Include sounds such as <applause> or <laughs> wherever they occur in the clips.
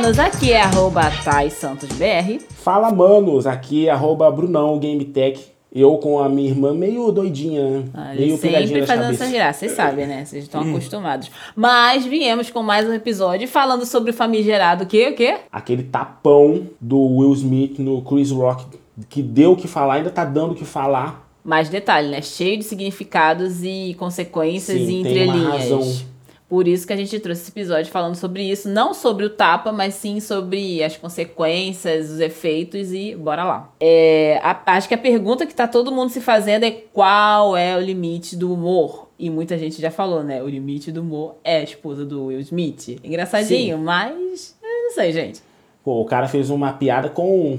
manos, aqui é arroba ThaiSantosBR. Fala, manos, aqui é arroba Brunão GameTech. Eu com a minha irmã meio doidinha, né? Ah, meio sempre fazendo essa graça, vocês sabem, né? Vocês estão acostumados. Mas viemos com mais um episódio falando sobre o famigerado o quê? O quê? Aquele tapão do Will Smith no Chris Rock, que deu o que falar, ainda tá dando o que falar. Mais detalhe, né? Cheio de significados e consequências Sim, e tem uma entrelinhas. razão. Por isso que a gente trouxe esse episódio falando sobre isso, não sobre o tapa, mas sim sobre as consequências, os efeitos e bora lá. É, a- acho que a pergunta que tá todo mundo se fazendo é qual é o limite do humor? E muita gente já falou, né? O limite do humor é a esposa do Will Smith. Engraçadinho, mas eu não sei, gente. Pô, o cara fez uma piada com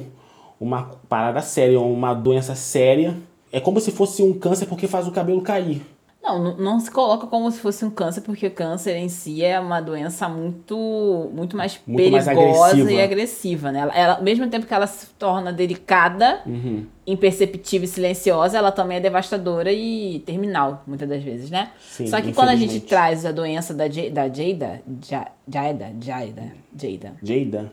uma parada séria, uma doença séria. É como se fosse um câncer porque faz o cabelo cair. Não, não, não se coloca como se fosse um câncer, porque o câncer em si é uma doença muito, muito mais Muito mais perigosa agressiva. e agressiva, né? Ela, ela- ao mesmo tempo que ela se torna delicada, Uhum. imperceptível e silenciosa, ela também é devastadora e terminal, muitas das vezes, né? Sim, Só que quando a gente traz a doença da, da Jada, Ja- Jada, Jada, Jada, Jada?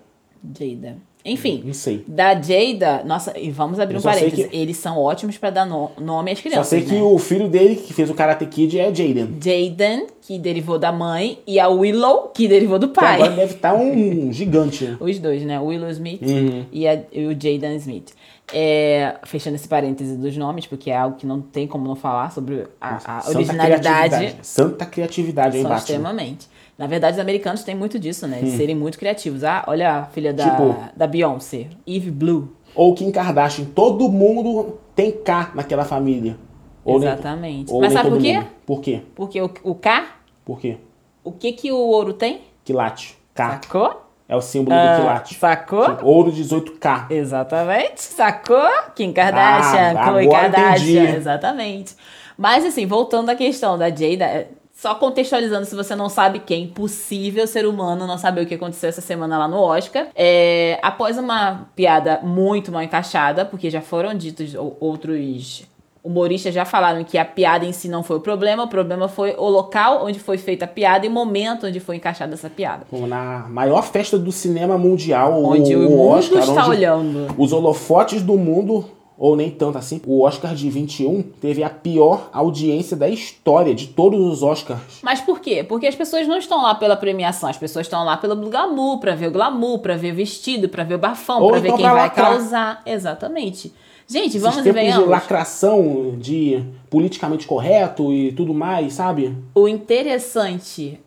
Jada, enfim, Não sei. da Jada, nossa, e vamos abrir Eu um só parênteses, que- eles são ótimos pra dar no- nome às Só crianças, sei que né? o filho dele, que fez o Karate Kid, é Jaden. Jaden, que derivou da mãe, e a Willow, que derivou do pai. agora deve estar um <laughs> gigante. Os dois, né? O Willow Smith Uhum. e, a- e o Jaden Smith. É, fechando esse parêntese dos nomes, porque é algo que não tem como não falar sobre a, a Santa originalidade. criatividade. Santa criatividade aí São embaixo. extremamente. Na verdade, os americanos têm muito disso, né? De serem muito criativos. Ah, olha a filha da, Hum. Tipo- da Beyoncé, Eve Blue. Ou Kim Kardashian. Todo mundo tem K naquela família. Ou nem- Exatamente. ou Mas nem sabe por quê? mundo. Por quê? Porque o, o K, Por quê? o que que o ouro tem? Quilate. K. Sacou? É o símbolo do Ah, quilate. sacou? Tipo, Ouro 18K. Exatamente, sacou? Kim Kardashian, Ah, Khloe Kardashian, entendi. exatamente. Mas assim, voltando à questão da Jada, só contextualizando, se você não sabe quem, impossível ser humano não saber o que aconteceu essa semana lá no Oscar. É, após uma piada muito mal encaixada, porque já foram ditos ou- outros humoristas já falaram que a piada em si não foi o problema, o problema foi o local onde foi feita a piada e o momento onde foi encaixada essa piada. Como Na maior festa do cinema mundial, Onde o, o, mundo Oscar, está olhando. os holofotes do mundo, ou nem tanto assim, o Oscar de 21 teve a pior audiência da história de todos os Oscars. Mas por quê? Porque as pessoas não estão lá pela premiação, as pessoas estão lá pelo glamour, pra ver o glamour, pra ver o vestido, pra ver o bafão, pra ver então quem pra vai lacrar. causar. Exatamente. Gente, vamos e tempos de lacração, de politicamente correto e tudo mais, sabe? O interessante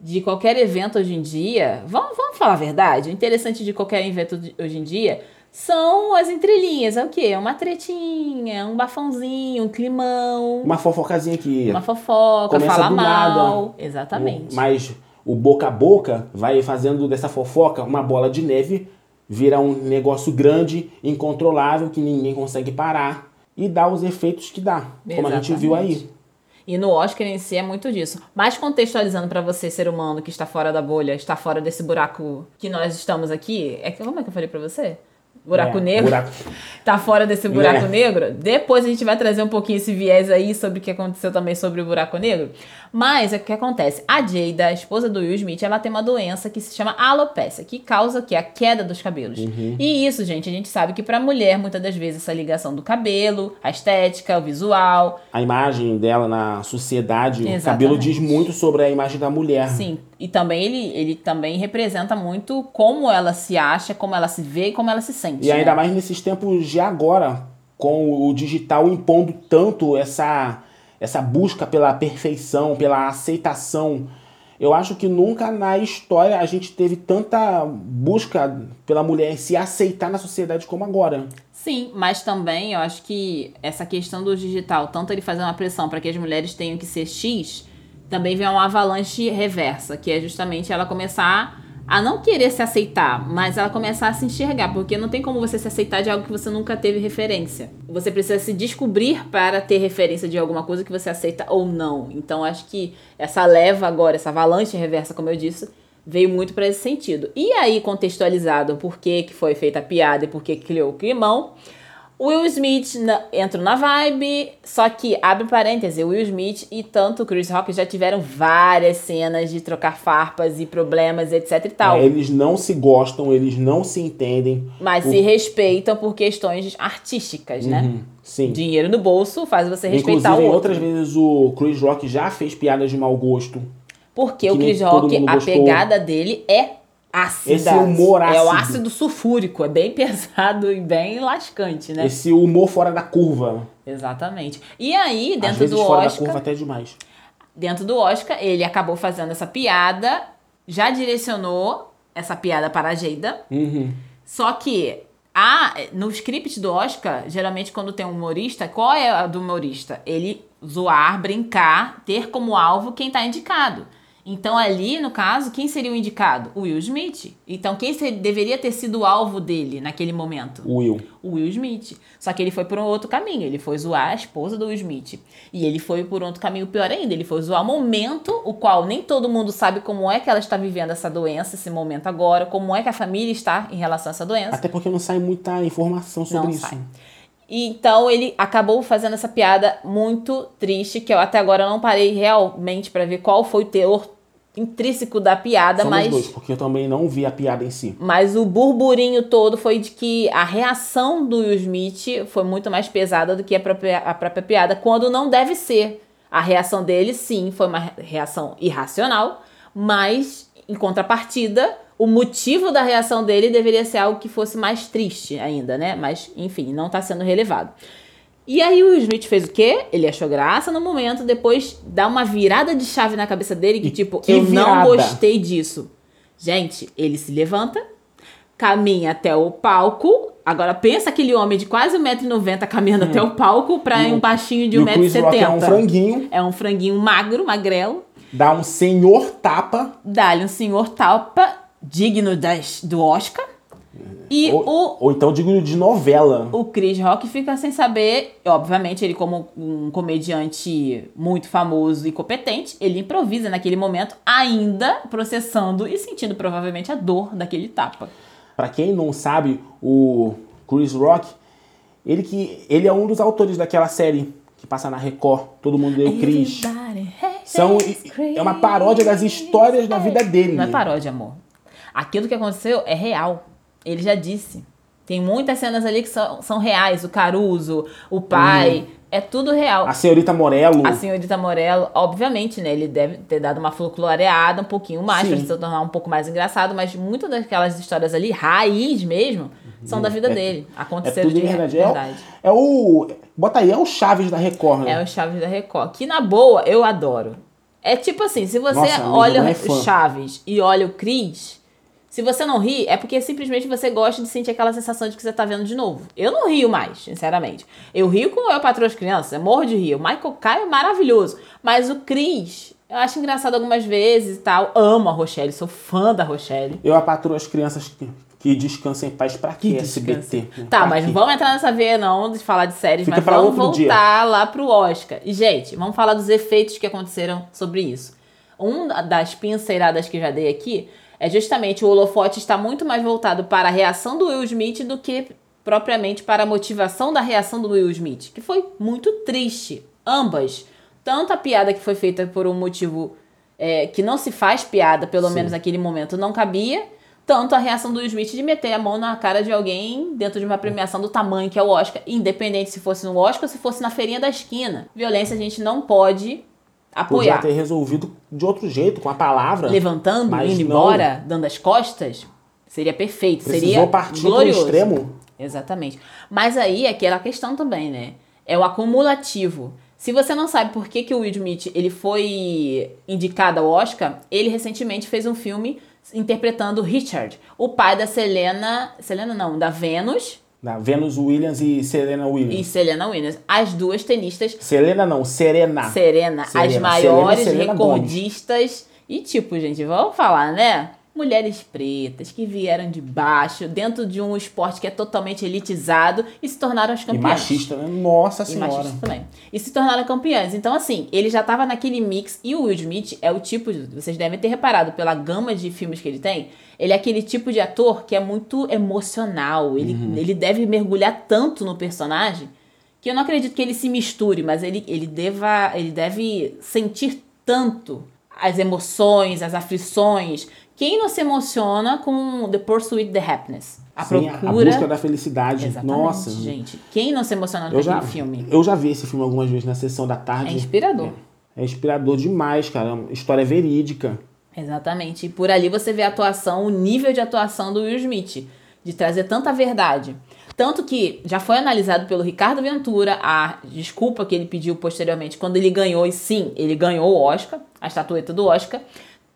de qualquer evento hoje em dia, vamos, vamos falar a verdade, o interessante de qualquer evento hoje em dia são as entrelinhas. É o quê? Uma tretinha, um bafãozinho, um climão, Uma fofocazinha que uma fofoca, Começa falar do nada. mal. Exatamente. Mas o boca a boca vai fazendo dessa fofoca uma bola de neve, vira um negócio grande, incontrolável, que ninguém consegue parar e dá os efeitos que dá, como a gente viu aí. Exatamente. E no Oscar em si é muito disso. Mas contextualizando pra você, ser humano que está fora da bolha, está fora desse buraco que nós estamos aqui, é que como é que eu falei pra você? Buraco É, negro. buraco- Tá fora desse buraco É. negro. Depois a gente vai trazer um pouquinho esse viés aí sobre o que aconteceu também sobre o buraco negro. Mas é o que acontece. A Jada, a esposa do Will Smith, ela tem uma doença que se chama alopecia, que causa o quê? A queda dos cabelos. Uhum. E isso, gente, a gente sabe que pra mulher, muitas das vezes, essa ligação do cabelo, a estética, o visual, A imagem dela na sociedade, o Exatamente. cabelo diz muito sobre a imagem da mulher. Sim, e também ele, ele também representa muito como ela se acha, como ela se vê e como ela se sente. E ainda né? mais nesses tempos de agora, com o digital impondo tanto essa, essa busca pela perfeição, pela aceitação. Eu acho que nunca na história a gente teve tanta busca pela mulher se aceitar na sociedade como agora. Sim, mas também eu acho que essa questão do digital, tanto ele fazer uma pressão para que as mulheres tenham que ser X, também vem uma avalanche reversa, que é justamente ela começar a não querer se aceitar, mas ela começar a se enxergar, porque não tem como você se aceitar de algo que você nunca teve referência. Você precisa se descobrir para ter referência de alguma coisa que você aceita ou não. Então acho que essa leva agora, essa avalanche reversa, como eu disse, veio muito para esse sentido. E aí, contextualizado por que, que foi feita a piada e por que criou o climão, Will Smith na, entra na vibe, só que, abre parêntese, Will Smith e tanto Chris Rock já tiveram várias cenas de trocar farpas e problemas, etc e tal. É, eles não se gostam, eles não se entendem. Mas O- se respeitam por questões artísticas, né? Uhum, sim. Dinheiro no bolso faz você respeitar Inclusive, o outro. outras vezes o Chris Rock já fez piadas de mau gosto. Porque que o Chris Rock, a gostou. pegada dele é ácida. Esse humor É o ácido. ácido sulfúrico, é bem <laughs> pesado e bem lascante, né? Esse humor fora da curva. Exatamente. E aí, Às dentro vezes do fora da Oscar, curva até demais. dentro do Oscar, ele acabou fazendo essa piada, já direcionou essa piada para a Geida. Uhum. Só que a, no script do Oscar, geralmente quando tem um humorista, qual é a do humorista? Ele zoar, brincar, ter como alvo quem tá indicado. Então ali, no caso, quem seria o indicado? O Will Smith. Então quem deveria ter sido o alvo dele naquele momento? O Will. o Will Smith. Só que ele foi por um outro caminho. Ele foi zoar a esposa do Will Smith. E ele foi por outro caminho pior ainda. Ele foi zoar o momento, o qual nem todo mundo sabe como é que ela está vivendo essa doença, esse momento agora, como é que a família está em relação a essa doença. Até porque não sai muita informação sobre Não isso. sai. Então ele acabou fazendo essa piada muito triste, que eu até agora não parei realmente para ver qual foi o teor intrínseco da piada, Somos mas dois, porque eu também não vi a piada em si. mas o burburinho todo foi de que a reação do Will Smith foi muito mais pesada do que a própria, a própria piada, quando não deve ser. A reação dele, sim, foi uma reação irracional, mas, em contrapartida, o motivo da reação dele deveria ser algo que fosse mais triste ainda, né? Mas, enfim, não tá sendo relevado. E aí o Smith fez o quê? Ele achou graça no momento, depois dá uma virada de chave na cabeça dele que, E tipo, que eu não virada? gostei disso. Gente, ele se levanta, caminha até o palco. Agora pensa aquele homem de quase 1,90m caminhando até o palco pra E um baixinho de e o Chris Rock é um 1,70m. franguinho, É um franguinho magro, magrelo. dá um senhor tapa. Dá-lhe um senhor talpa digno das, do Oscar. E Ou, o ou então digno de novela. O Chris Rock fica sem saber, obviamente, ele como um comediante muito famoso e competente, ele improvisa naquele momento, ainda processando e sentindo provavelmente a dor daquele tapa. Pra quem não sabe, o Chris Rock, ele que ele é um dos autores daquela série que passa na Record, Todo Mundo Deu Chris. São, é uma paródia das histórias da vida dele. Não é paródia, amor. Aquilo que aconteceu é real. Ele já disse. Tem muitas cenas ali que são, são reais. O Caruso, o pai, é tudo real. A senhorita Morello. A senhorita Morello, obviamente, né? Ele deve ter dado uma folcloreada um pouquinho mais Sim. pra se tornar um pouco mais engraçado, mas muitas daquelas histórias ali, raiz mesmo, são da vida É- dele. é Aconteceram tudo de verdade. É, o- verdade. é o. Bota aí, é o Chaves da Record, né? É o Chaves da Record. Que na boa, eu adoro. É tipo assim, se você Nossa, olha é o fã. Chaves e olha o Cris, se você não ri, é porque simplesmente você gosta de sentir aquela sensação de que você tá vendo de novo. Eu não rio mais, sinceramente. Eu rio com Eu Patroa as Crianças, eu morro de rir. O Michael Caio é maravilhoso. Mas o Cris, eu acho engraçado algumas vezes e tal. Amo a Rochelle, sou fã da Rochelle. Eu apatro as crianças que, que descansem em paz pra quê? Que SBT. Tá, Pra mas quê? não vamos entrar nessa veia não de falar de séries, Fica mas vamos outro dia. voltar lá pro Oscar. E, gente, vamos falar dos efeitos que aconteceram sobre isso. Um das pinceiradas que já dei aqui é justamente o holofote está muito mais voltado para a reação do Will Smith do que propriamente para a motivação da reação do Will Smith, que foi muito triste. Ambas. Tanto a piada que foi feita por um motivo é, que não se faz piada, pelo Sim. menos naquele momento não cabia, tanto a reação do Will Smith de meter a mão na cara de alguém dentro de uma premiação do tamanho que é o Oscar, independente se fosse no Oscar ou se fosse na feirinha da esquina. Violência a gente não pode Podia apoiar. ter resolvido de outro jeito, com a palavra. Levantando, indo não. embora, dando as costas, seria perfeito, Precisou seria partir glorioso. extremo. Exatamente. Mas aí é aquela questão também, né? É o acumulativo. Se você não sabe por que, que o Will Smith ele foi indicado ao Oscar, ele recentemente fez um filme interpretando Richard, o pai da Selena. Selena não, da Venus Da Venus Williams e Serena e Williams. Selena Williams. As duas tenistas Selena não, Serena. Serena, as Serena. maiores Serena e recordistas. E tipo, gente, vamos falar, né? Mulheres pretas que vieram de baixo, dentro de um esporte que é totalmente elitizado e se tornaram as campeãs. E machista, né? Nossa E senhora. machista também. E se tornaram campeãs. Então, assim, ele já tava naquele mix. E o Will Smith é o tipo. de- Vocês devem ter reparado pela gama de filmes que ele tem. Ele é aquele tipo de ator que é muito emocional. Ele, Uhum. ele deve mergulhar tanto no personagem que eu não acredito que ele se misture, mas ele, ele, deva, ele deve sentir tanto as emoções, as aflições. Quem não se emociona com The Pursuit the Happiness? A Sim, procura. a busca da felicidade. Exatamente, Nossa. gente. Quem não se emociona com aquele filme? eu já vi esse filme algumas vezes na sessão da É tarde. inspirador. É inspirador demais, cara. É uma História verídica. Exatamente. E por ali você vê a atuação, o nível de atuação do Will Smith, de trazer tanta verdade. Tanto que já foi analisado pelo Ricardo Ventura a desculpa que ele pediu posteriormente quando ele ganhou, e sim, ele ganhou o Oscar, a estatueta do Oscar.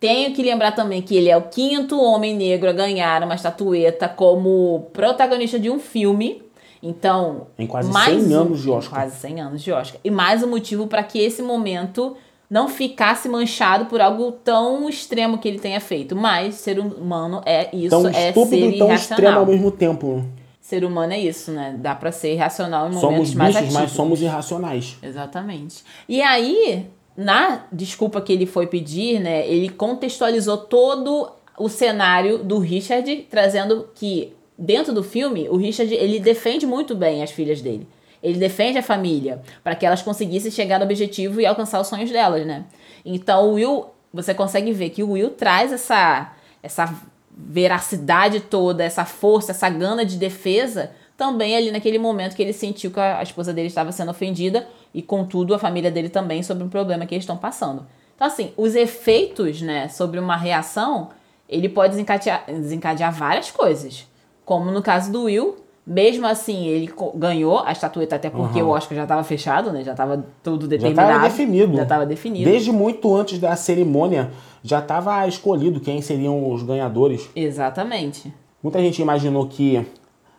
Tenho que lembrar também que ele é o quinto homem negro a ganhar uma estatueta como protagonista de um filme. Então, Em quase mais 100 um- anos de Oscar. Quase 100 anos de Oscar. E mais um motivo para que esse momento não ficasse manchado por algo tão extremo que ele tenha feito. Mas ser humano é isso, Tão é estúpido ser e tão extremo ao mesmo tempo. Ser humano é isso, né? Dá pra ser irracional em Somos momentos mais bichos, mas somos irracionais. Exatamente. E aí, na desculpa que ele foi pedir, né, ele contextualizou todo o cenário do Richard, trazendo que dentro do filme, o Richard, ele defende muito bem as filhas dele. Ele defende a família para que elas conseguissem chegar no objetivo e alcançar os sonhos delas, né? Então, o Will, você consegue ver que o Will traz essa essa veracidade toda, essa força, essa gana de defesa, também ali naquele momento que ele sentiu que a a esposa dele estava sendo ofendida e, contudo, a família dele também sobre um problema que eles estão passando. Então, assim, os efeitos, né, sobre uma reação, ele pode desencadear, desencadear várias coisas. Como no caso do Will, mesmo assim, ele ganhou a estatueta, até porque Uhum. o Oscar já estava fechado, né, já estava tudo Já determinado. estava definido. Já estava definido. Desde muito antes da cerimônia, já estava escolhido quem seriam os ganhadores. Exatamente. Muita gente imaginou que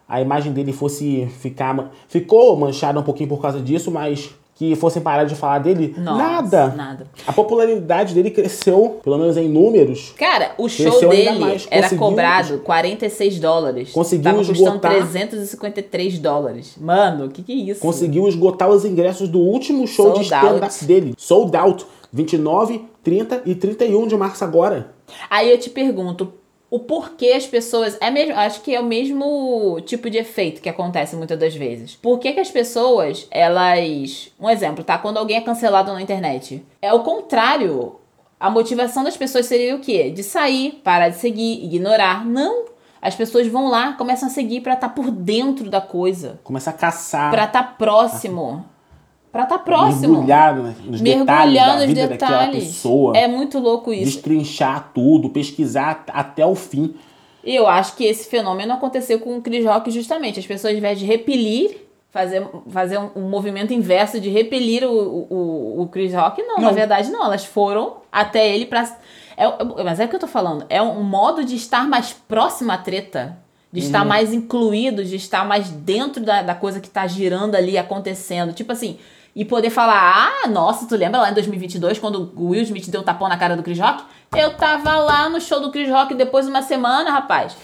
a imagem dele fosse ficar. Ficou manchada um pouquinho por causa disso, mas que fossem parar de falar dele. Nossa, nada. Nada. A popularidade dele cresceu, pelo menos em números. Cara, o show dele era cobrado 46 dólares. Conseguiu Tava esgotar- 353 dólares. Mano, o que que é isso? Conseguiu esgotar os ingressos do último show de Sold out. stand-up dele. Sold out. 29, 30 e 31 de março agora. Aí eu te pergunto, o porquê as pessoas. É mesmo, acho que é o mesmo tipo de efeito que acontece muitas das vezes. Por que, que as pessoas, elas. Um exemplo, tá? Quando alguém é cancelado na internet. É o contrário. A motivação das pessoas seria o quê? De sair, parar de seguir, ignorar. Não. As pessoas vão lá, começam a seguir pra estar por dentro da coisa. Começa a caçar. Pra estar próximo. Pra estar próximo. Mergulhar nos detalhes Mergulhar da nos vida daquela detalhes. pessoa. É muito louco isso. Destrinchar tudo, pesquisar até o fim. E eu acho que esse fenômeno aconteceu com o Chris Rock justamente. As pessoas, ao invés de repelir, fazer, fazer um, um movimento inverso de repelir o, o, o Chris Rock, não, Não. na verdade não. Elas foram até ele pra. É, é- mas é o que eu tô falando. É um modo de estar mais próximo à treta. De estar mais incluído, de estar mais dentro da, da coisa que tá girando ali, acontecendo. Tipo assim, e poder falar, ah, nossa, tu lembra lá em 2022, quando o Will Smith deu um tapão na cara do Chris Rock? Eu tava lá no show do Chris Rock depois de uma semana, rapaz.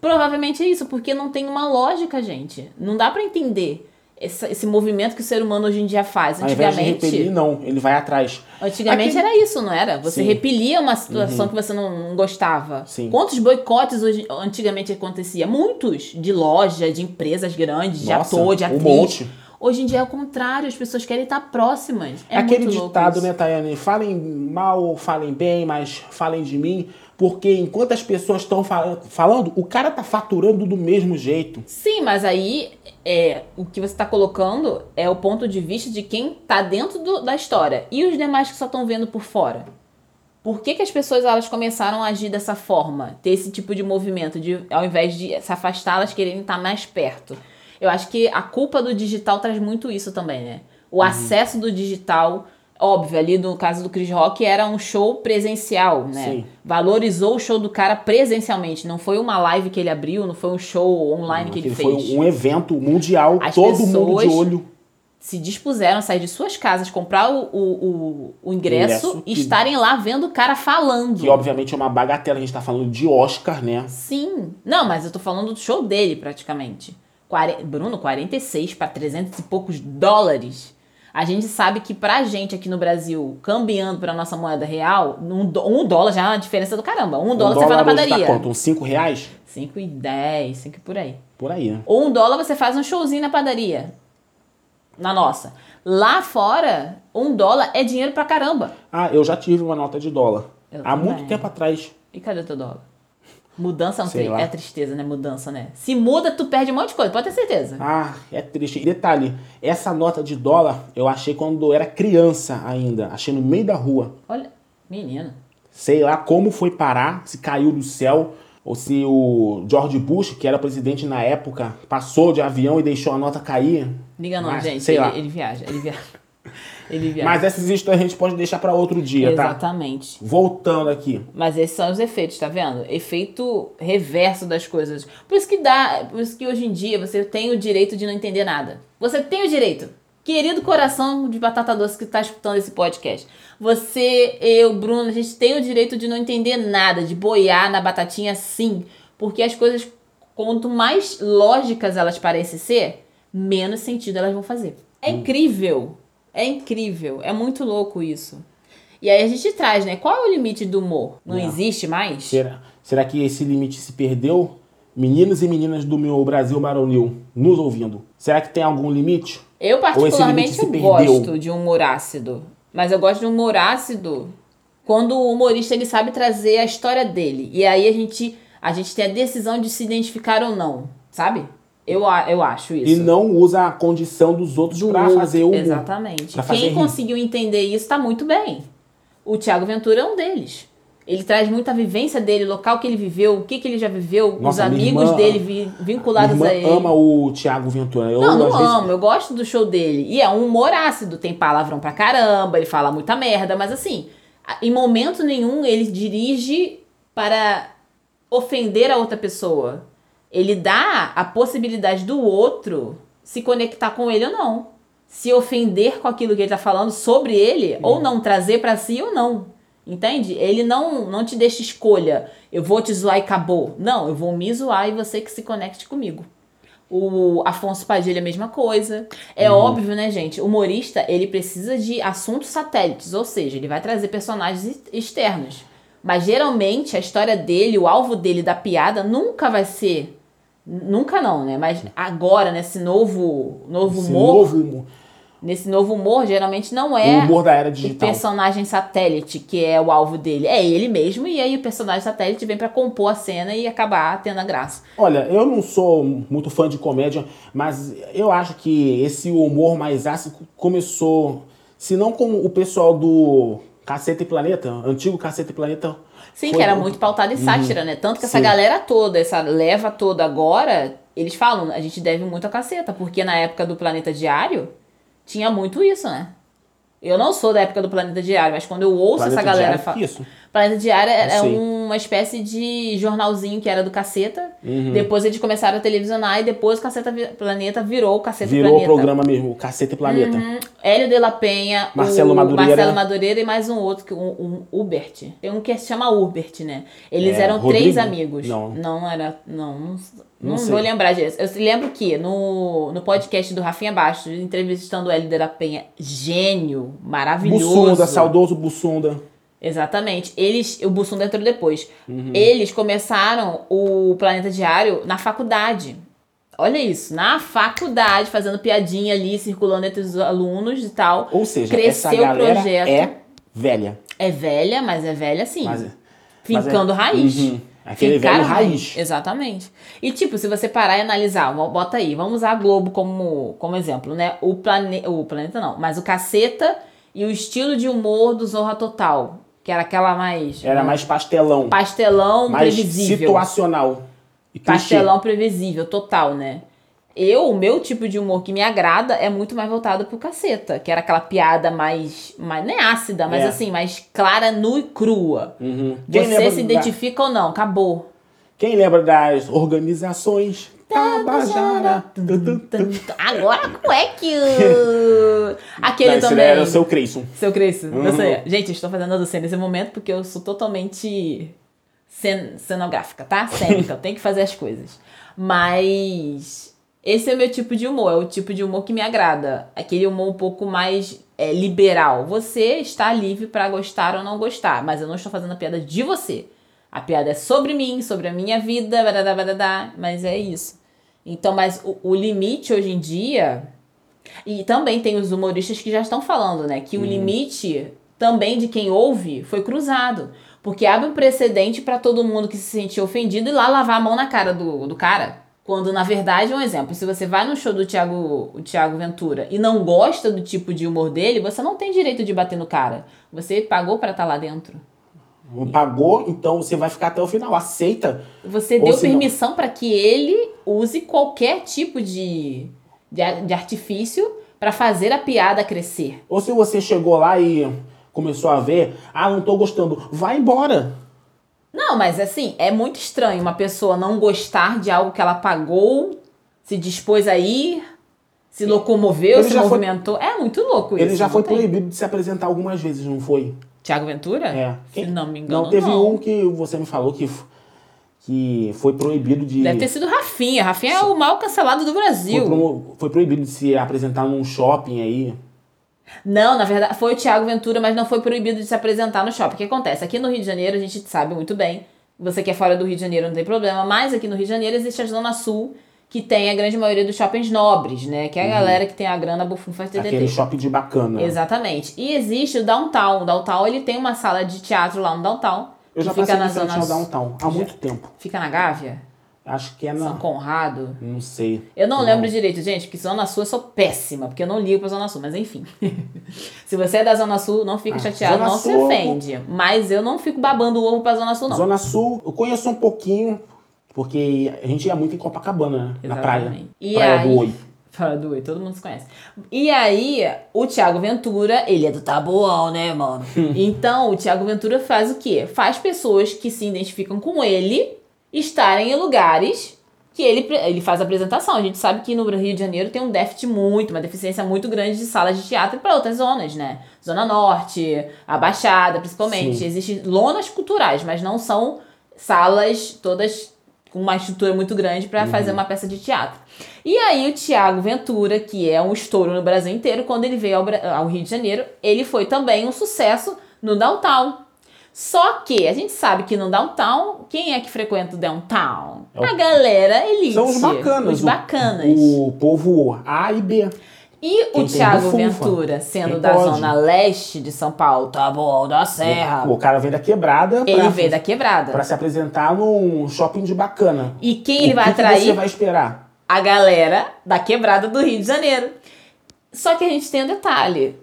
Provavelmente é isso, porque não tem uma lógica, gente. Não dá pra entender esse, esse movimento que o ser humano hoje em dia faz. Ao invés de Antigamente, repelir, não. Ele vai atrás. antigamente Aquele- era isso, não era? Você Sim. repelia uma situação que você não, não gostava. Sim. Quantos boicotes hoje, antigamente acontecia? Muitos. De loja, de empresas grandes, de Nossa, ator, de um atriz. monte. Hoje em dia é o contrário, as pessoas querem estar próximas. É Aquele ditado, né, Tayane? Falem mal ou falem bem, mas falem de mim. Porque enquanto as pessoas estão falando, o cara tá faturando do mesmo jeito. Sim, mas aí é, o que você está colocando é o ponto de vista de quem tá dentro do- da história. E os demais que só estão vendo por fora? Por que, que as pessoas elas começaram a agir dessa forma? Ter esse tipo de movimento, de, ao invés de se afastar, elas quererem estar mais perto. Eu acho que a culpa do digital traz muito isso também, né? O acesso do digital, óbvio, ali no caso do Chris Rock, era um show presencial, né? Sim. Valorizou o show do cara presencialmente. Não foi uma live que ele abriu, não foi um show online que ele fez. foi um evento mundial, As todo mundo de olho. se dispuseram a sair de suas casas, comprar o, o, o, ingresso, Ingresso e estarem lá vendo o cara falando. Que obviamente é uma bagatela, a gente tá falando de Oscar, né? Sim. Não, mas eu tô falando do show dele, praticamente. Quare- Bruno, 46 para 300 e poucos dólares. A gente sabe que pra gente aqui no Brasil, cambiando pra nossa moeda real, um, um dólar já é uma diferença do caramba. Um dólar, você vai na hoje padaria. Tá quanto? Uns 5 reais? 5 e 10, 5 e por aí. Por aí, né? Ou um dólar você faz um showzinho na padaria. Na nossa. Lá fora, um dólar é dinheiro pra caramba. Ah, eu já tive uma nota de dólar. Eu Há também. muito tempo atrás. E cadê o teu dólar? Mudança é, um Sei é tristeza, né? Mudança, né? Se muda, tu perde um monte de coisa, pode ter certeza. Ah, é triste. E detalhe, essa nota de dólar eu achei quando eu era criança ainda. Achei no meio da rua. Olha, menino. Sei lá como foi parar, se caiu do céu, ou se o George Bush, que era presidente na época, passou de avião e deixou a nota cair. Liga não, Mas, gente. sei ele, lá. ele viaja, ele viaja. Ele viaja. Mas essas histórias a gente pode deixar para outro dia, tá? Exatamente. Voltando aqui. Mas esses são os efeitos, tá vendo? Efeito reverso das coisas. Por isso que dá, por isso que hoje em dia você tem o direito de não entender nada. Você tem o direito. Querido coração de batata doce que tá escutando esse podcast. Você, eu, Bruno, a gente tem o direito de não entender nada, de boiar na batatinha sim. Porque as coisas, quanto mais lógicas elas parecem ser, menos sentido elas vão fazer. É incrível. É incrível. É muito louco isso. E aí a gente traz, né? Qual é o limite do humor? Não É. existe mais? Será, será que esse limite se perdeu? Meninos e meninas do meu Brasil Maronil nos ouvindo. Será que tem algum limite? Eu, particularmente, eu gosto de um humor ácido. Mas eu gosto de um humor ácido quando o humorista ele sabe trazer a história dele. E aí a gente, a gente tem a decisão de se identificar ou não, sabe? Eu, eu acho isso. E não usa a condição dos outros Do pra outro. fazer o. Exatamente. fazer Quem rir. conseguiu entender isso tá muito bem. O Thiago Ventura é um deles. Ele traz muita vivência dele, local que ele viveu, o que, que ele já viveu, Nossa, os amigos irmã- dele vi- vinculados a ele. ama o Thiago Ventura. Eu, Não, não às vezes, amo, eu gosto do show dele. E é um humor ácido, tem palavrão pra caramba, ele fala muita merda, mas assim, em momento nenhum ele dirige para ofender a outra pessoa. Ele dá a possibilidade do outro se conectar com ele ou não. Se ofender com aquilo que ele tá falando sobre ele, ou não trazer pra si ou não. Entende? Ele não, não te deixa escolha. Eu vou te zoar e acabou. Não, eu vou me zoar e você que se conecte comigo. O Afonso Padilha, a mesma coisa. É óbvio, né, gente? O humorista, ele precisa de assuntos satélites, ou seja, ele vai trazer personagens ex- externos. Mas geralmente a história dele, o alvo dele da piada nunca vai ser. Nunca não, né? Mas agora, nesse novo, novo esse humor, novo humor, nesse novo humor, geralmente não o é humor da era o digital. personagem satélite que é o alvo dele. É ele mesmo, e aí o personagem satélite vem pra compor a cena e acabar tendo a graça. Olha, eu não sou muito fã de comédia, mas eu acho que esse humor mais ácido começou, se não com o pessoal do Caceta e Planeta, antigo Caceta e Planeta. Sim, foi que era muito pautado em sátira, né? Tanto que essa Sim. galera toda, essa leva toda agora, eles falam, a gente deve muito a caceta, porque na época do Planeta Diário tinha muito isso, né? Eu não sou da época do Planeta Diário, mas quando eu ouço Planeta essa galera Diário, falar. Isso. Planeta Diário era sei. uma espécie de jornalzinho que era do Caceta. Uhum. Depois eles começaram a televisionar e depois o Caceta Planeta virou o Caceta Virou o Planeta. programa mesmo, o Caceta Planeta. Uhum. Hélio de la Penha, Marcelo o Madureira. Marcelo Madureira e mais um outro, que- um, um Hubert. Tem um que se chama Hubert, né? Eles É, eram Rodrigo? três amigos. Não. Não era. Não, não, Não não vou lembrar disso. Eu lembro que no, no podcast do Rafinha Bastos, entrevistando o Hélio de la Penha, gênio, maravilhoso. Bussunda, saudoso Bussunda. Exatamente. Eles, o Bussunda entrou depois. Uhum. Eles começaram o Planeta Diário na faculdade. Olha isso, na faculdade, fazendo piadinha ali, circulando entre os alunos e tal. Ou seja, Cresceu essa o galera projeto. é velha. É velha, mas é velha assim. Mas, Fincando mas é- raiz. Uhum. Aquele Fincar velho raiz. Exatamente. E tipo, se você parar e analisar, bota aí, vamos usar a Globo como, como exemplo, né? O, plane... o planeta não, mas o caceta e o estilo de humor do Zorra Total. Que era aquela mais. Era mais pastelão. pastelão mais previsível. situacional. E clichê. Pastelão previsível, total, né? Eu, o meu tipo de humor que me agrada é muito mais voltado pro caceta, que era aquela piada mais, mais não é ácida, mas É. assim, mais clara, nua e crua. Uhum. Quem Você se da- identifica ou não, acabou. Quem lembra das organizações? Tabajara. Agora como é que o... <laughs> Aquele Não, também. era o seu Creyson. Seu Cresce, Uhum. você. Gente, eu estou fazendo a docena nesse momento porque eu sou totalmente cen cenográfica, tá? Cênica, eu tenho que fazer as coisas. Mas esse é o meu tipo de humor, é o tipo de humor que me agrada. Aquele humor um pouco mais é, liberal. Você está livre para gostar ou não gostar, mas eu não estou fazendo a piada de você. A piada é sobre mim, sobre a minha vida, badadá, badadá, mas é isso. Então, mas o, o limite hoje em dia e também tem os humoristas que já estão falando, né? Que o limite também de quem ouve foi cruzado. Porque abre um precedente pra todo mundo que se sentir ofendido e lá lavar a mão na cara do, do cara. Quando, na verdade, um exemplo, se você vai no show do Thiago, o Thiago Ventura e não gosta do tipo de humor dele, você não tem direito de bater no cara. Você pagou pra estar lá dentro. Pagou, então você vai ficar até o final. Aceita. Você deu permissão pra que ele use qualquer tipo de, de, de artifício pra fazer a piada crescer. Ou se você chegou lá e começou a ver, ah, não tô gostando, vai embora. Não, mas assim, é muito estranho uma pessoa não gostar de algo que ela pagou, se dispôs a ir, se locomoveu, Ele se já foi- movimentou. É muito louco isso. Ele já foi tem? proibido de se apresentar algumas vezes, não foi? Tiago Ventura? É. Se não me engano, Não, teve não. um que você me falou que, que foi proibido de. Deve ter sido Rafinha. Rafinha é o mal cancelado do foi, Brasil. promo- foi proibido de se apresentar num shopping aí. Não, na verdade, foi o Tiago Ventura, mas não foi proibido de se apresentar no shopping. O que acontece? Aqui no Rio de Janeiro, a gente sabe muito bem. Você que é fora do Rio de Janeiro não tem problema, mas aqui no Rio de Janeiro existe a Zona Sul, que tem a grande maioria dos shoppings nobres, né? Que é a galera que tem a grana bufunfa TTT. Uhum. Aquele shopping de bacana. Exatamente. E existe o Downtown. O Downtown, ele tem uma sala de teatro lá no Downtown. Eu já fica passei na zona ao downtown há muito tempo. Fica na Gávea? Acho que é São na. Conrado? Não sei. Eu não, lembro direito, gente, porque Zona Sul eu sou péssima, porque eu não ligo pra Zona Sul, mas enfim. <laughs> Se você é da Zona Sul, não fique Ah, chateado, Zona não se Sul- ofende. Mas eu não fico babando o ovo pra Zona Sul, não. Zona Sul, eu conheço um pouquinho, porque a gente ia muito em Copacabana, né? Na praia. E praia aí- do Oi. Fala do Oi, todo mundo se conhece. E aí, o Thiago Ventura, ele é do Tabuão, né, mano? <laughs> então, o Thiago Ventura faz o quê? Faz pessoas que se identificam com ele estarem em lugares que ele, ele faz apresentação. A gente sabe que no Rio de Janeiro tem um déficit muito, uma deficiência muito grande de salas de teatro para outras zonas, né? Zona Norte, a Baixada, principalmente. Sim. Existem lonas culturais, mas não são salas todas com uma estrutura muito grande para fazer uma peça de teatro. E aí o Tiago Ventura, que é um estouro no Brasil inteiro, quando ele veio ao, ao Rio de Janeiro, ele foi também um sucesso no Downtown. Só que a gente sabe que no Downtown, quem é que frequenta o Downtown? É o- A galera elite. São os bacanas. Os o- bacanas. O, povo A e B. E o Quem tem Thiago bufunfa. Ventura, sendo Quem da pode. zona leste de São Paulo, tá bom, da Serra. O cara vem da quebrada Ele pra, veio da quebrada. pra se apresentar num shopping de bacana. E quem O ele vai que que atrair? você vai esperar? a galera da quebrada do Rio de Janeiro. Só que a gente tem um detalhe.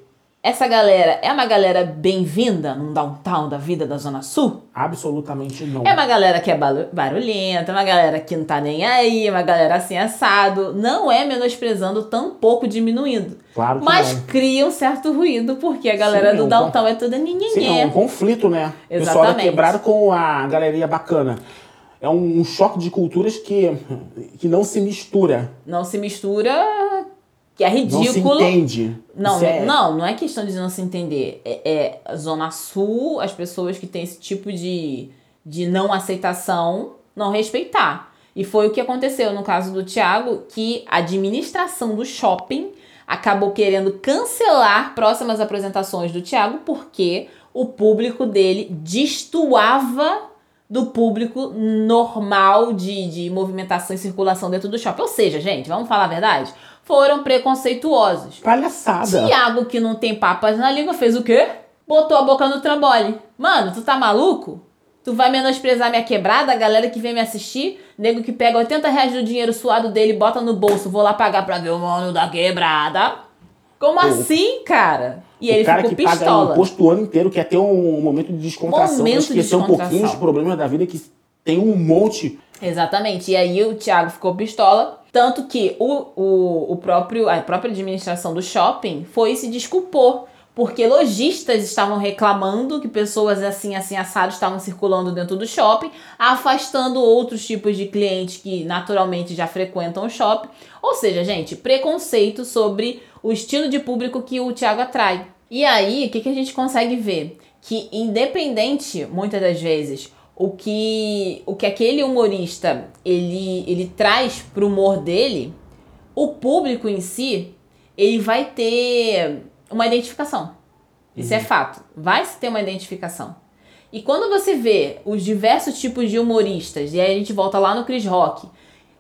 Essa galera é uma galera bem-vinda num downtown da vida da Zona Sul? Absolutamente não. É uma galera que é barulhenta, uma galera que não tá nem aí, uma galera assim assado. Não é menosprezando, tampouco diminuindo. Claro que Mas não. cria um certo ruído, porque a galera Sim, do downtown é toda Sim, é um conflito, né? O Pessoal da Exatamente. quebrada com a galeria bacana. É um choque de culturas que, que não se mistura. Não se mistura, que é Não se ridículo. entende. Não, é- não, não é questão de não se entender. É, é Zona Sul, as pessoas que têm esse tipo de, de não aceitação, não respeitar. E foi o que aconteceu no caso do Thiago, que a administração do shopping acabou querendo cancelar próximas apresentações do Thiago porque o público dele destoava do público normal de, de movimentação e circulação dentro do shopping. Ou seja, gente, vamos falar a verdade? Foram preconceituosos. Palhaçada. Tiago, que não tem papas na língua, fez o quê? Botou a boca no trambole. Mano, tu tá maluco? Tu vai menosprezar minha quebrada, a galera que vem me assistir? Nego que pega 80 reais do dinheiro suado dele, bota no bolso, vou lá pagar pra ver o mano da quebrada. Como assim, cara? E ele o cara ficou que paga pistola. imposto o ano inteiro quer ter um momento de descontração, Momento pra de esquecer um pouquinho os problemas da vida que tem um monte. Exatamente. E aí o Thiago ficou pistola. Tanto que o, o, o próprio, a própria administração do shopping foi e se desculpou. porque lojistas estavam reclamando que pessoas assim, assim, assadas estavam circulando dentro do shopping, afastando outros tipos de clientes que naturalmente já frequentam o shopping. Ou seja, gente, preconceito sobre o estilo de público que o Thiago atrai. E aí, o que, que a gente consegue ver? Que independente, muitas das vezes, o que, o que aquele humorista ele, ele traz pro humor dele, o público em si, ele vai ter uma identificação. Isso é Uhum. fato. Vai se ter uma identificação. E quando você vê os diversos tipos de humoristas, e aí a gente volta lá no Chris Rock,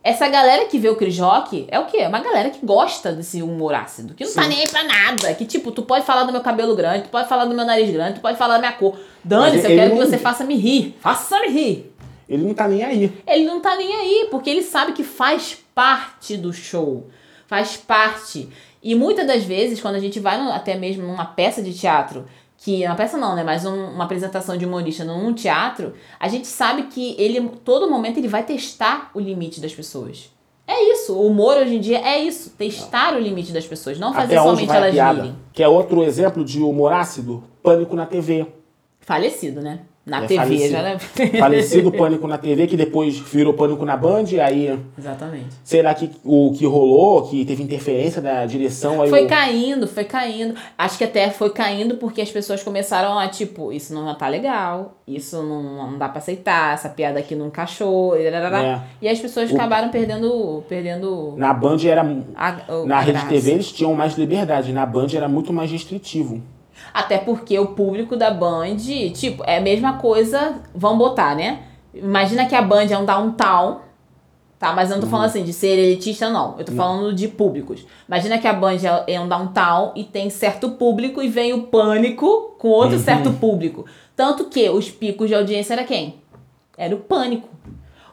essa galera que vê o Chris Rock é o quê? É uma galera que gosta desse humor ácido, que não tá Sim. nem aí pra nada. Que tipo, tu pode falar do meu cabelo grande, tu pode falar do meu nariz grande, tu pode falar da minha cor. Dane-se, eu quero que não- você faça me rir. Faça-me rir. Ele não tá nem aí. Ele não tá nem aí, porque ele sabe que faz parte do show. Faz parte. E muitas das vezes, quando a gente vai no- até mesmo numa peça de teatro, que uma peça não, né, mas um- uma apresentação de humorista num teatro, a gente sabe que ele todo momento ele vai testar o limite das pessoas. É isso, o humor hoje em dia é isso, testar o limite das pessoas, não fazer Até somente elas piada. virem. Que é outro exemplo de humor ácido? Pânico na TV. Falecido, né? Na É TV, falecido. já né? Falecido <laughs> Pânico na TV, que depois virou Pânico na Band, e aí Exatamente. será que o que rolou, que teve interferência da direção, aí Foi o- caindo, foi caindo. Acho que até foi caindo porque as pessoas começaram a, tipo, isso não tá legal, isso não, não dá pra aceitar, essa piada aqui não encaixou, e. É. e as pessoas O- acabaram perdendo, perdendo na Band era a, o- na Rede graça. TV eles tinham mais liberdade, na Band era muito mais restritivo. Até porque o público da Band, tipo, é a mesma coisa, vamos botar, né? Imagina que a Band é um downtown, tá? Mas eu não tô falando assim de ser elitista, não. Eu tô falando de públicos. Imagina que a Band é- é um downtown e tem certo público e vem o pânico com outro certo público. Tanto que os picos de audiência era quem? Era o pânico.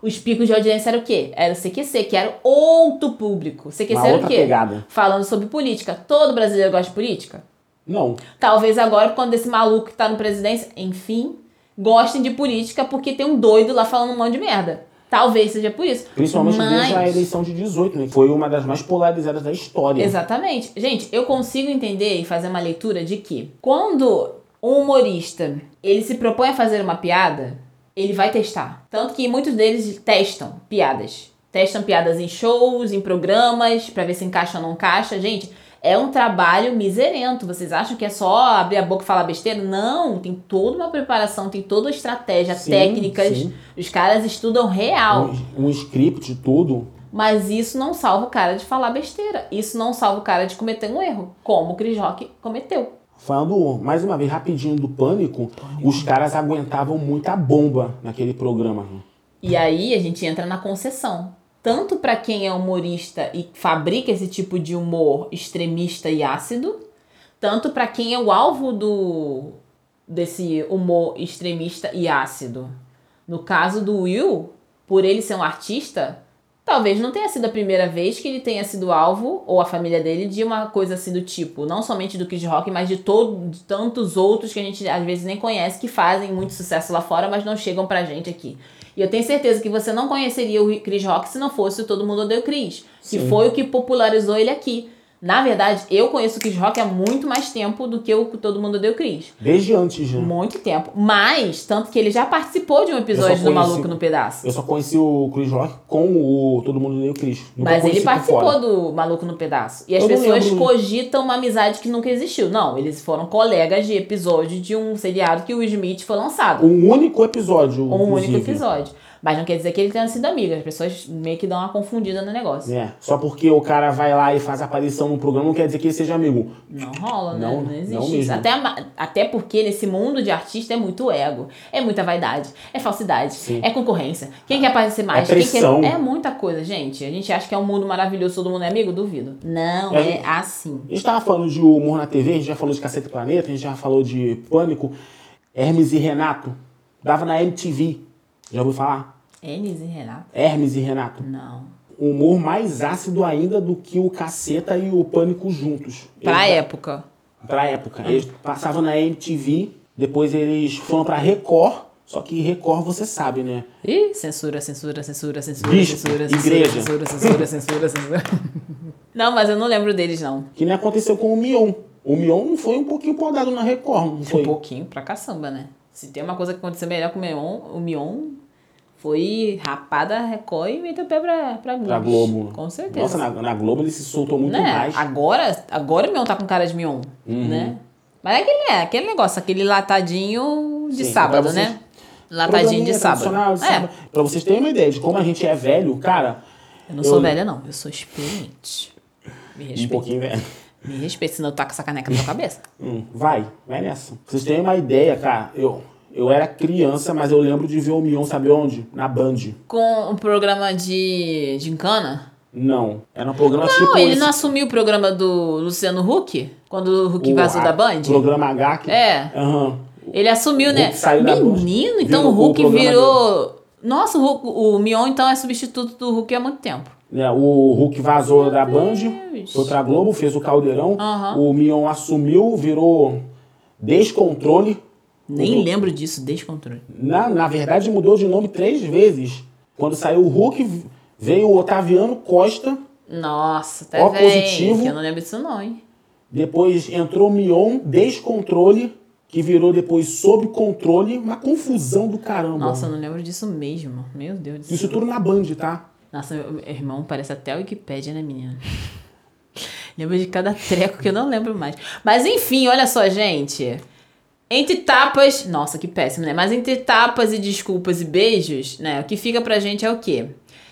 Os picos de audiência era o quê? Era o CQC, que era outro público. CQC Uma era o quê? pegada. Falando sobre política. Todo brasileiro gosta de política? Não. Talvez agora, quando esse maluco que tá no presidência, enfim, gostem de política porque tem um doido lá falando um monte de merda. Talvez seja por isso. Principalmente Mas... desde a eleição de 18, né? Foi uma das mais polarizadas da história. Exatamente. Gente, eu consigo entender e fazer uma leitura de que quando um humorista ele se propõe a fazer uma piada, ele vai testar. Tanto que muitos deles testam piadas. Testam piadas em shows, em programas, pra ver se encaixa ou não encaixa. Gente, é um trabalho miserento. Vocês acham que é só abrir a boca e falar besteira? Não, tem toda uma preparação, tem toda uma estratégia, Sim, técnicas. sim. Os caras estudam real. Um, um script, tudo. Mas isso não salva o cara de falar besteira. Isso não salva o cara de cometer um erro, como o Chris Rock cometeu. Falando mais uma vez rapidinho do pânico, os caras aguentavam muita bomba naquele programa. E aí a gente entra na concessão. Tanto para quem é humorista e fabrica esse tipo de humor extremista e ácido, tanto para quem é o alvo do desse humor extremista e ácido. No caso do Will, por ele ser um artista, talvez não tenha sido a primeira vez que ele tenha sido alvo, ou a família dele, de uma coisa assim do tipo. Não somente do Chris Rock, mas de, todo, de tantos outros que a gente às vezes nem conhece, que fazem muito sucesso lá fora, mas não chegam pra gente aqui. E eu tenho certeza que você não conheceria o Chris Rock se não fosse o Todo Mundo Odeia o Chris, que Sim. foi o que popularizou ele aqui. Na verdade, eu conheço o Chris Rock há muito mais tempo do que o Todo Mundo o Chris. Desde antes, né? Muito tempo. Mas, tanto que ele já participou de um episódio do conheci- Maluco no Pedaço. Eu só conheci o Chris Rock com o Todo Mundo Deu Chris. Nunca Mas ele participou do Maluco no Pedaço. E as Eu pessoas cogitam uma amizade que nunca existiu. Não, eles foram colegas de episódio de um seriado que o Smith foi lançado. Um único episódio. Um único inclusive. episódio. Mas não quer dizer que ele tenha sido amigo. As pessoas meio que dão uma confundida no negócio. É, só porque o cara vai lá e faz aparição no programa não quer dizer que ele seja amigo. Não rola, né? Não, Não, existe não isso. Até, até porque nesse mundo de artista é muito ego, é muita vaidade, é falsidade, Sim. é concorrência. Quem quer aparecer mais? É pressão. quer... É muita coisa, gente. A gente acha que é um mundo maravilhoso, todo mundo é amigo? Duvido. Não, É. é, assim. A gente tava falando de humor na TV, a gente já falou de Cacete Planeta, a gente já falou de Pânico. Hermes e Renato. Dava na MTV. Já ouviu falar? Enes e Renato? Hermes e Renato. Não. Um humor mais ácido ainda do que o Caceta e o Pânico juntos. Pra época. Pra época. Eles passavam na MTV, depois eles foram pra Record, só que Record você sabe, né? Ih, censura, censura, censura, censura, Bispo, censura, igreja. censura, censura, censura, <laughs> censura, censura. Não, mas eu não lembro deles, não. Que nem aconteceu com o Mion. O Mion foi um pouquinho podado na Record, não foi? Um pouquinho pra caçamba, né? Se tem uma coisa que aconteceu melhor com o Mion, o Mion foi rapada Record e meteu o pé pra, pra Globo. Pra Globo. Com certeza. Nossa, na, na Globo ele se soltou muito né? mais. Agora, agora o Mion tá com cara de Mion, Uhum. né? Mas é aquele, é aquele negócio, aquele latadinho de Sim, sábado, vocês- né? Latadinho de sábado. de É, sábado. Pra vocês terem uma ideia de como a gente é velho, cara. eu não sou Eu- velha, não. Eu sou experiente. Me Um respeita. pouquinho velho. Me respeita, senão eu taco essa caneca na tua cabeça. Hum, vai, vai nessa. Pra vocês terem uma ideia, cara, eu, eu era criança, mas eu lembro de ver o Mion, sabe onde? Na Band. Com um programa de gincana? Não. Era um programa Não, tipo. ele esse- não assumiu o programa do Luciano Huck? Quando o Huck o- vazou a- da Band? Programa H. Que, É. Aham. Ele assumiu, O né? Huck saiu da Band. Menino, então o o Hulk programa virou. Nossa, o, Hulk, o Mion então é substituto do Hulk há muito tempo. Né, o Hulk vazou da Band, Deus. foi pra Globo, fez o caldeirão. Aham. O Mion assumiu, virou descontrole. Nem lembro disso, descontrole. Na, na verdade, mudou de nome três vezes. Quando saiu o Hulk, veio o Otaviano Costa. Nossa, Ó, vem. positivo. que Eu não lembro disso não, hein? Depois entrou o Mion, descontrole, que virou depois sob controle. Uma confusão do caramba. Nossa, eu não lembro disso mesmo. Meu Deus do céu. Isso tudo na Band, tá? Nossa, meu irmão parece até a Wikipédia, né, menina? <laughs> lembro de cada treco que eu não lembro mais. Mas enfim, olha só, gente. Entre tapas. Nossa, que péssimo, né? Mas entre tapas e desculpas e beijos, né? O que fica pra gente é o quê?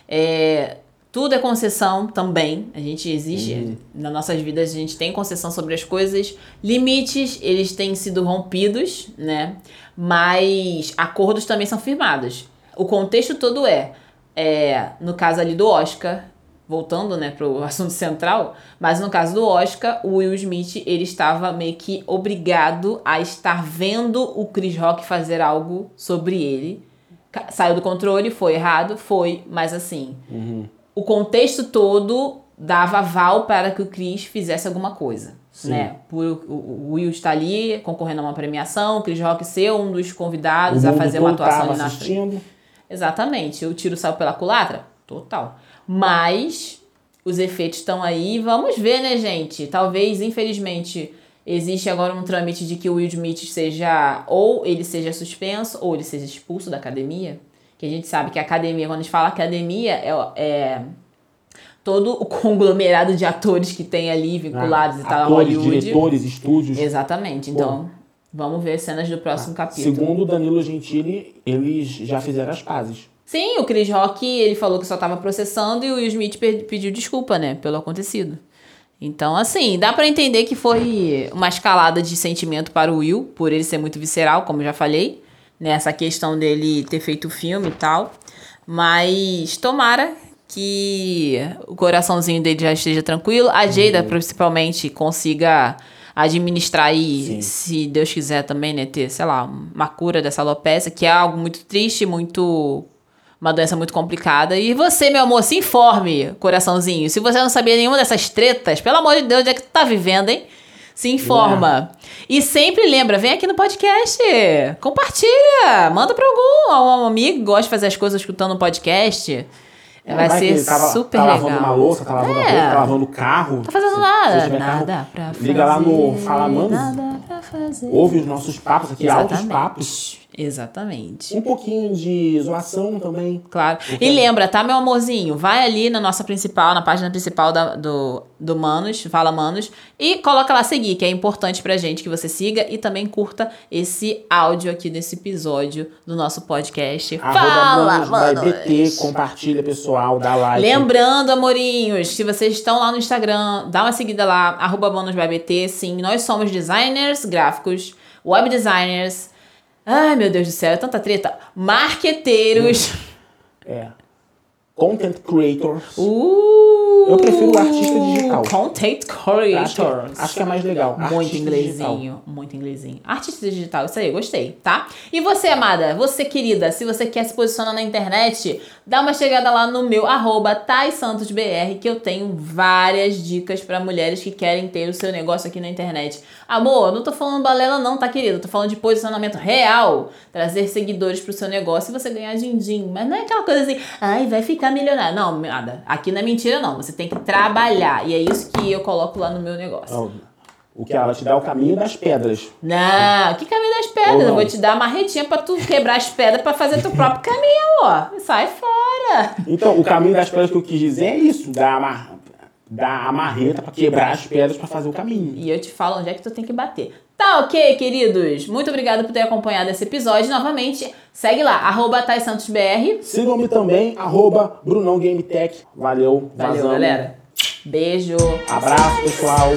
É. Tudo é concessão também. A gente existe. Nas nossas vidas, a gente tem concessão sobre as coisas. Limites, eles têm sido rompidos, né? Mas acordos também são firmados. O contexto todo é, é no caso ali do Oscar, voltando, né, pro <laughs> assunto central, mas no caso do Oscar, o Will Smith, ele estava meio que obrigado a estar vendo o Chris Rock fazer algo sobre ele. Saiu do controle, foi errado, foi, mas assim, o contexto todo dava aval para que o Chris fizesse alguma coisa. Sim. Né? Por o- o Will estar ali concorrendo a uma premiação, o Chris Rock ser um dos convidados a fazer uma atuação ali na assistindo. Exatamente. O tiro saiu pela culatra? Total. Mas os efeitos estão aí. Vamos ver, né, gente? Talvez, infelizmente, existe agora um trâmite de que o Will Smith seja ou ele seja suspenso ou ele seja expulso da academia. Que a gente sabe que a academia, quando a gente fala academia, é, é todo o <laughs> conglomerado de atores que tem ali vinculados e tal Ah, Atores, Hollywood. diretores, estúdios. Exatamente. Então, vamos ver cenas do próximo capítulo. Segundo o Danilo Gentili, eles já fizeram as pazes. Sim, o Chris Rock, ele falou que só tava processando e o Will Smith pe- pediu desculpa, né, pelo acontecido. Então, assim, dá pra entender que foi uma escalada de sentimento para o Will, por ele ser muito visceral, como eu já falei, né, essa questão dele ter feito o filme e tal. Mas tomara que o coraçãozinho dele já esteja tranquilo. A Jada, principalmente, consiga administrar e, Sim. se Deus quiser também, né, ter, sei lá, uma cura dessa alopecia, que é algo muito triste, muito uma doença muito complicada. E você, meu amor, se informe, coraçãozinho. Se você não sabia nenhuma dessas tretas, pelo amor de Deus, onde é que tu tá vivendo, hein? Se informa. E sempre lembra, vem aqui no podcast. Compartilha. Manda pra algum, um amigo que gosta de fazer as coisas escutando um podcast. Vai, que ser tava- super tá legal. lavando uma louça, tá lavando a É. roupa, tá lavando o carro. Tá fazendo Se- se nada. Nada carro, pra fazer. Liga lá no Fala Nada fazer. ouve os nossos papos aqui, altos papos. Exatamente. Um pouquinho de zoação também. Claro. E lembra, tá, meu amorzinho? Vai ali na nossa principal, na página principal da- do, do Manos, Fala Manos, e coloca lá seguir, que é importante pra gente que você siga e também curta esse áudio aqui desse episódio do nosso podcast. Arroba Fala, Manos Manos! BT, compartilha, pessoal, dá like. Lembrando, amorinhos, se vocês estão lá no Instagram, dá uma seguida lá, arroba BônusBBT. Sim, nós somos designers gráficos, web designers. Ai, meu Deus do céu, é tanta treta. Marqueteiros. É. Content creators. Uh, Eu prefiro o artista digital. Content Acho que, creators. acho que é mais legal. Muito Artista inglesinho, digital. muito inglesinho. Artista digital, isso aí, gostei, tá? E você, amada, você querida, se você quer se posicionar na internet, dá uma chegada lá no meu arroba que eu tenho várias dicas pra mulheres que querem ter o seu negócio aqui na internet. Amor, não tô falando balela não, tá, querido? Tô falando de posicionamento real. Trazer seguidores pro seu negócio e você ganhar din-din. Mas não é aquela coisa assim, ai, vai ficar milionário. Não, nada. Aqui não é mentira, não. Você tem que trabalhar. E é isso que eu coloco lá no meu negócio. O que ela te dar é o caminho das pedras. Não, que caminho das pedras? Eu vou te dar uma marretinha pra tu quebrar as pedras pra fazer teu próprio caminho, ó. Sai fora. Então, o caminho das pedras que eu quis dizer é isso, dar a, mar... dar a marreta pra quebrar as pedras pra fazer o caminho. E eu te falo onde é que tu tem que bater. Tá ok, queridos? Muito obrigada por ter acompanhado esse episódio. Novamente, segue lá, arroba Thay Santos BR. Sigam-me também, arroba Brunão Game Tech. Valeu, Valeu, vazamos. galera. Beijo. Abraço, pessoal.